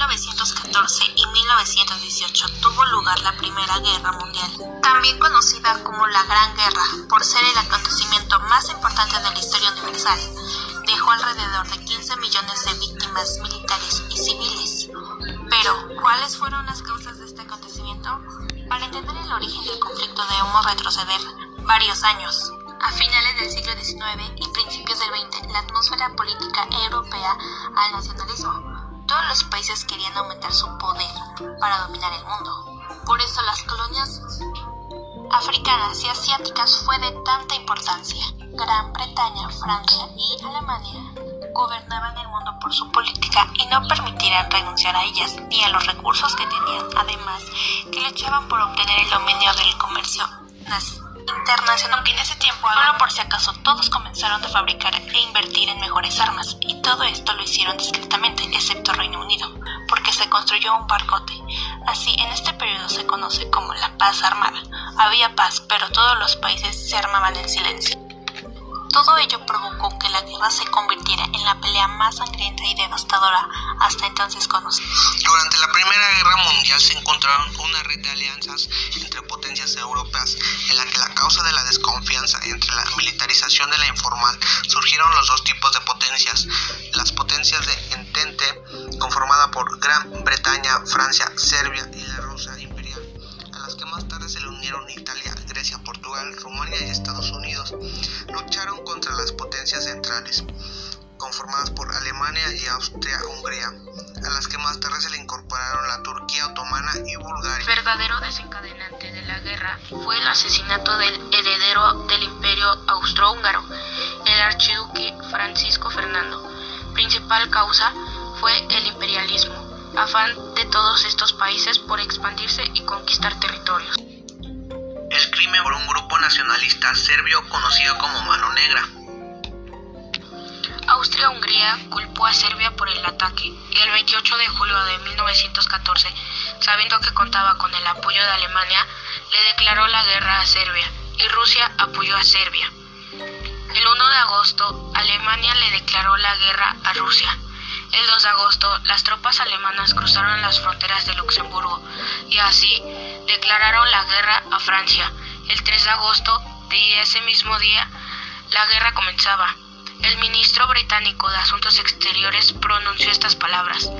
1914 y 1918 tuvo lugar la Primera Guerra Mundial, también conocida como la Gran Guerra, por ser el acontecimiento más importante de la historia universal. Dejó alrededor de 15 millones de víctimas militares y civiles. Pero, ¿cuáles fueron las causas de este acontecimiento? Para entender el origen del conflicto debemos retroceder varios años. A finales del siglo XIX y principios del XX, la atmósfera política europea al nacionalismo. Todos los países querían aumentar su poder para dominar el mundo. Por eso las colonias africanas y asiáticas fue de tanta importancia. Gran Bretaña, Francia y Alemania gobernaban el mundo por su política y no permitirán renunciar a ellas ni a los recursos que tenían, además que luchaban por obtener el dominio del comercio internacional, aunque en ese tiempo, solo por si acaso, todos comenzaron a fabricar e invertir en mejores armas, y todo esto lo hicieron discretamente, excepto Reino Unido, porque se construyó un barcote. Así, en este periodo se conoce como la paz armada. Había paz, pero todos los países se armaban en silencio. Todo ello provocó que la guerra se convirtiera en la pelea más sangrienta y devastadora hasta entonces conocida. Durante la Primera encontraron una red de alianzas entre potencias europeas en la que a causa de la desconfianza entre la militarización de la informal surgieron los dos tipos de potencias, las potencias de Entente conformada por Gran Bretaña, Francia, Serbia y la Rusia imperial, a las que más tarde se le unieron Italia, Grecia, Portugal, Rumania y Estados Unidos. Lucharon contra las potencias centrales, conformadas por Alemania y Austria-Hungría, a las que más tarde se le incorporaron la Turquía otomana verdadero desencadenante de la guerra fue el asesinato del heredero del imperio austrohúngaro, el archiduque Francisco Fernando. Principal causa fue el imperialismo, afán de todos estos países por expandirse y conquistar territorios el crimen por un grupo nacionalista serbio conocido como Mano Negra. Austria-Hungría culpó a Serbia por el ataque y el 28 de julio de 1914, sabiendo que contaba con el apoyo de Alemania, le declaró la guerra a Serbia y Rusia apoyó a Serbia. El 1 de agosto, Alemania le declaró la guerra a Rusia. El 2 de agosto, las tropas alemanas cruzaron las fronteras de Luxemburgo y así declararon la guerra a Francia. El 3 de agosto de ese mismo día, la guerra comenzaba. El ministro británico de Asuntos Exteriores pronunció estas palabras.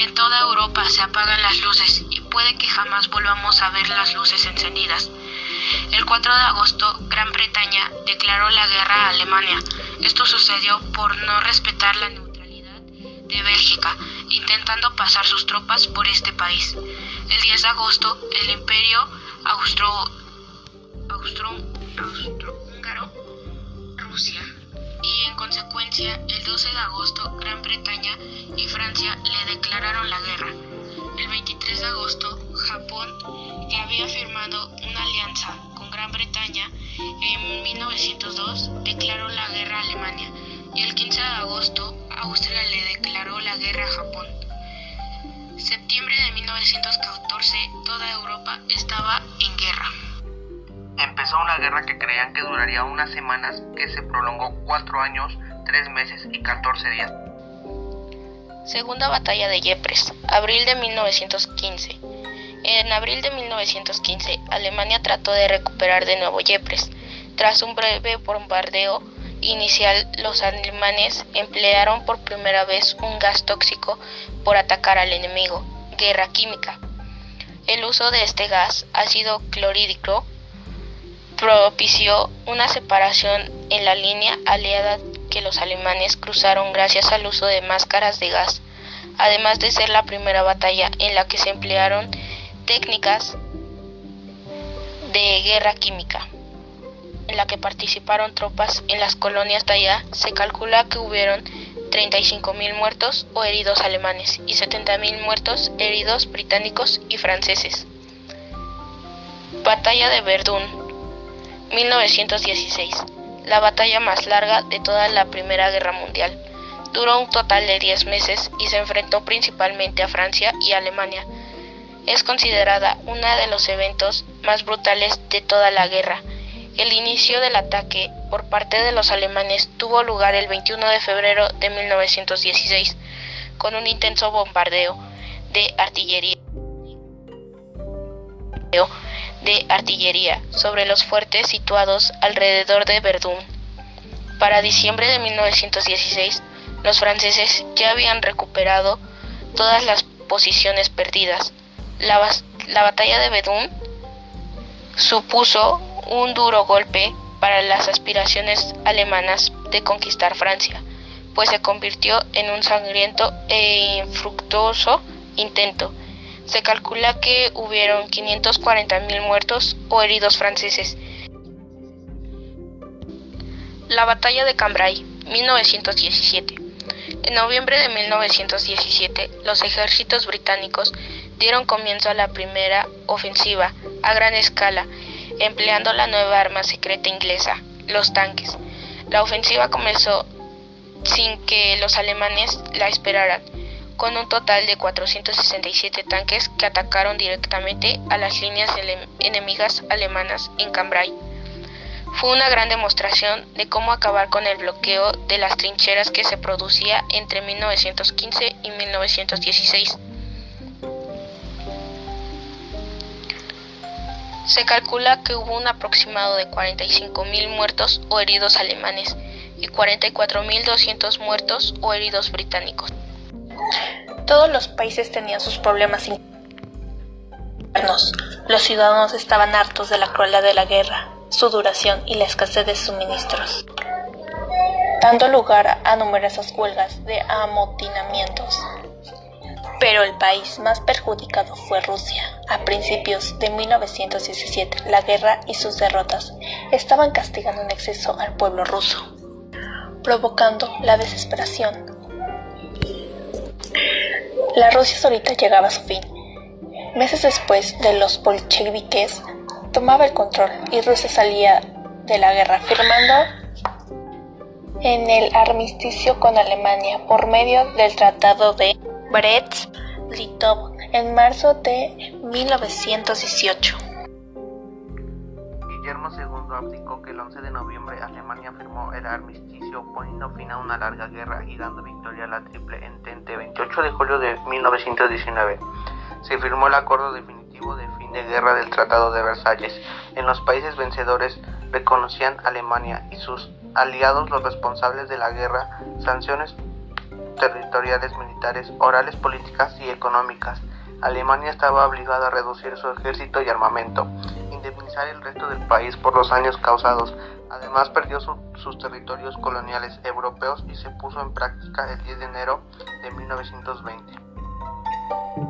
En toda Europa se apagan las luces y puede que jamás volvamos a ver las luces encendidas. El 4 de agosto, Gran Bretaña declaró la guerra a Alemania. Esto sucedió por no respetar la neutralidad de Bélgica, intentando pasar sus tropas por este país. El 10 de agosto, el imperio austro, austro, austrohúngaro, Rusia, y en consecuencia, el 12 de agosto, Gran Bretaña y Francia le declararon la guerra. El 23 de agosto, Japón, que había firmado una alianza con Gran Bretaña en 1902, declaró la guerra a Alemania. Y el 15 de agosto, Austria le declaró la guerra a Japón. Septiembre de 1914, toda Europa estaba en guerra. Una guerra que creían que duraría unas semanas, que se prolongó cuatro años, tres meses y 14 días. Segunda batalla de Ypres, abril de 1915. En abril de 1915, Alemania trató de recuperar de nuevo Ypres. Tras un breve bombardeo inicial, los alemanes emplearon por primera vez un gas tóxico por atacar al enemigo, guerra química. El uso de este gas, ácido clorhídrico, propició una separación en la línea aliada que los alemanes cruzaron gracias al uso de máscaras de gas, además de ser la primera batalla en la que se emplearon técnicas de guerra química, en la que participaron tropas en las colonias de allá, se calcula que hubieron 35.000 muertos o heridos alemanes y 70.000 muertos heridos británicos y franceses. Batalla de Verdún, 1916, la batalla más larga de toda la Primera Guerra Mundial. Duró un total de 10 meses y se enfrentó principalmente a Francia y Alemania. Es considerada uno de los eventos más brutales de toda la guerra. El inicio del ataque por parte de los alemanes tuvo lugar el 21 de febrero de 1916, con un intenso bombardeo de artillería de artillería sobre los fuertes situados alrededor de Verdún. Para diciembre de 1916, los franceses ya habían recuperado todas las posiciones perdidas. La, la batalla de Verdún supuso un duro golpe para las aspiraciones alemanas de conquistar Francia, pues se convirtió en un sangriento e infructuoso intento. Se calcula que hubieron 540.000 muertos o heridos franceses. La batalla de Cambrai, 1917. En noviembre de 1917, los ejércitos británicos dieron comienzo a la primera ofensiva a gran escala, empleando la nueva arma secreta inglesa, los tanques. La ofensiva comenzó sin que los alemanes la esperaran, con un total de 467 tanques que atacaron directamente a las líneas enemigas alemanas en Cambrai. Fue una gran demostración de cómo acabar con el bloqueo de las trincheras que se producía entre 1915 y 1916. Se calcula que hubo un aproximado de 45.000 muertos o heridos alemanes y 44.200 muertos o heridos británicos. Todos los países tenían sus problemas internos. Los ciudadanos estaban hartos de la crueldad de la guerra, su duración y la escasez de suministros, dando lugar a numerosas huelgas de amotinamientos. Pero el país más perjudicado fue Rusia. A principios de 1917, la guerra y sus derrotas estaban castigando en exceso al pueblo ruso, provocando la desesperación. La Rusia solita llegaba a su fin. Meses después de los bolcheviques tomaba el control y Rusia salía de la guerra firmando en el armisticio con Alemania por medio del Tratado de Brest-Litov en marzo de 1918. Guillermo II abdicó que el 11 de noviembre Alemania firmó el armisticio poniendo fin a una larga guerra y dando victoria a la Triple Entente 28 de julio de 1919. Se firmó el acuerdo definitivo de de guerra del Tratado de Versalles. En los países vencedores reconocían Alemania y sus aliados los responsables de la guerra, sanciones territoriales, militares, orales, políticas y económicas. Alemania estaba obligada a reducir su ejército y armamento, indemnizar el resto del país por los años causados. Además perdió sus territorios coloniales europeos y se puso en práctica el 10 de enero de 1920.